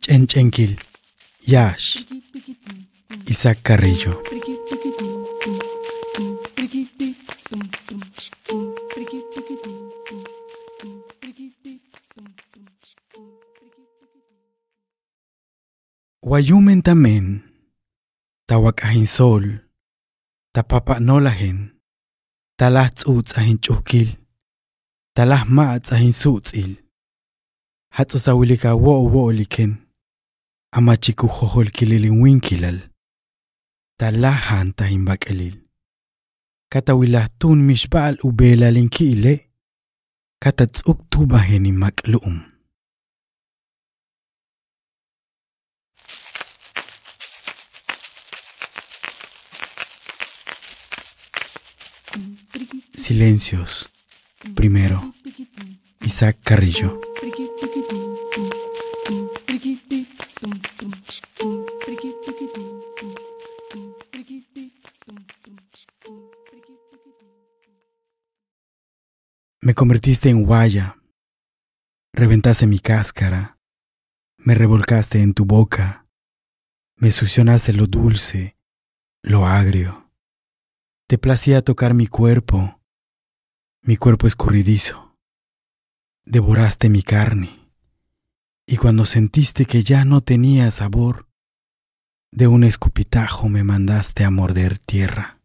Chenchenquil, Yash, Isaac Carrillo. Wayumen tamen, tawakahin sol, tapapa'nolahin, talah tz'utzahin ch'ukil, talah ma'atzahin su'tz'il, hatz'usawilika wo'o wo'oliken, amachikujoholkililin winkilal, talahan tahin bak'elil, katawilahtun mixba'al ubelalin ki'ile, katatz'uk mak'lu'um. Silencios. Primero, Isaac Carrillo. Me convertiste en guaya, reventaste mi cáscara, me revolcaste en tu boca, me succionaste lo dulce, lo agrio. Te placía tocar mi cuerpo, mi cuerpo escurridizo. Devoraste mi carne, y cuando sentiste que ya no tenía sabor, de un escupitajo me mandaste a morder tierra.